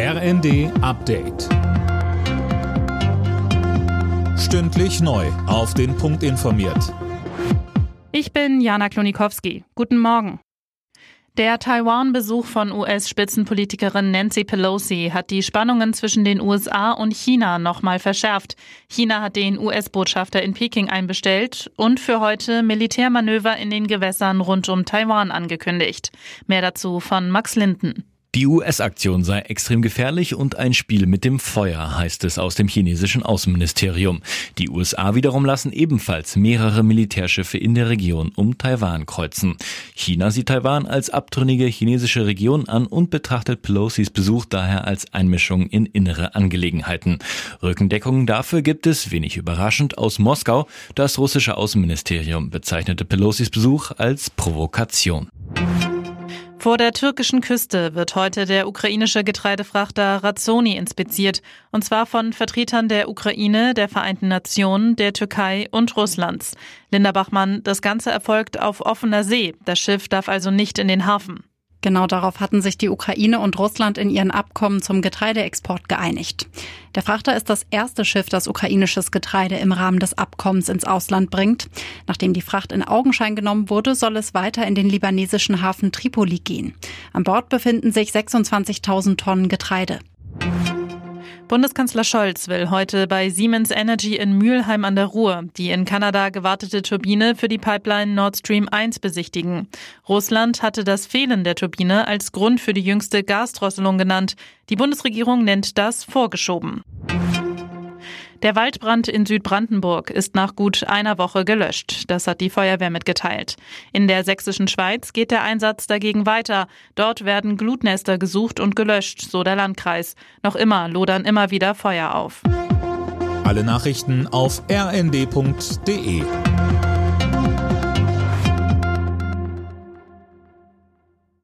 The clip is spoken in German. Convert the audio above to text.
RND Update. Stündlich neu. Auf den Punkt informiert. Ich bin Jana Klonikowski. Guten Morgen. Der Taiwan-Besuch von US-Spitzenpolitikerin Nancy Pelosi hat die Spannungen zwischen den USA und China nochmal verschärft. China hat den US-Botschafter in Peking einbestellt und für heute Militärmanöver in den Gewässern rund um Taiwan angekündigt. Mehr dazu von Max Linden. Die US-Aktion sei extrem gefährlich und ein Spiel mit dem Feuer, heißt es aus dem chinesischen Außenministerium. Die USA wiederum lassen ebenfalls mehrere Militärschiffe in der Region um Taiwan kreuzen. China sieht Taiwan als abtrünnige chinesische Region an und betrachtet Pelosis Besuch daher als Einmischung in innere Angelegenheiten. Rückendeckung dafür gibt es, wenig überraschend, aus Moskau. Das russische Außenministerium bezeichnete Pelosis Besuch als Provokation. Vor der türkischen Küste wird heute der ukrainische Getreidefrachter Razzoni inspiziert, und zwar von Vertretern der Ukraine, der Vereinten Nationen, der Türkei und Russlands. Linda Bachmann, das Ganze erfolgt auf offener See. Das Schiff darf also nicht in den Hafen. Genau darauf hatten sich die Ukraine und Russland in ihren Abkommen zum Getreideexport geeinigt. Der Frachter ist das erste Schiff, das ukrainisches Getreide im Rahmen des Abkommens ins Ausland bringt. Nachdem die Fracht in Augenschein genommen wurde, soll es weiter in den libanesischen Hafen Tripoli gehen. An Bord befinden sich 26.000 Tonnen Getreide. Bundeskanzler Scholz will heute bei Siemens Energy in Mülheim an der Ruhr die in Kanada gewartete Turbine für die Pipeline Nord Stream 1 besichtigen. Russland hatte das Fehlen der Turbine als Grund für die jüngste Gasdrosselung genannt. Die Bundesregierung nennt das vorgeschoben. Der Waldbrand in Südbrandenburg ist nach gut einer Woche gelöscht. Das hat die Feuerwehr mitgeteilt. In der sächsischen Schweiz geht der Einsatz dagegen weiter. Dort werden Glutnester gesucht und gelöscht, so der Landkreis. Noch immer lodern immer wieder Feuer auf. Alle Nachrichten auf rnd.de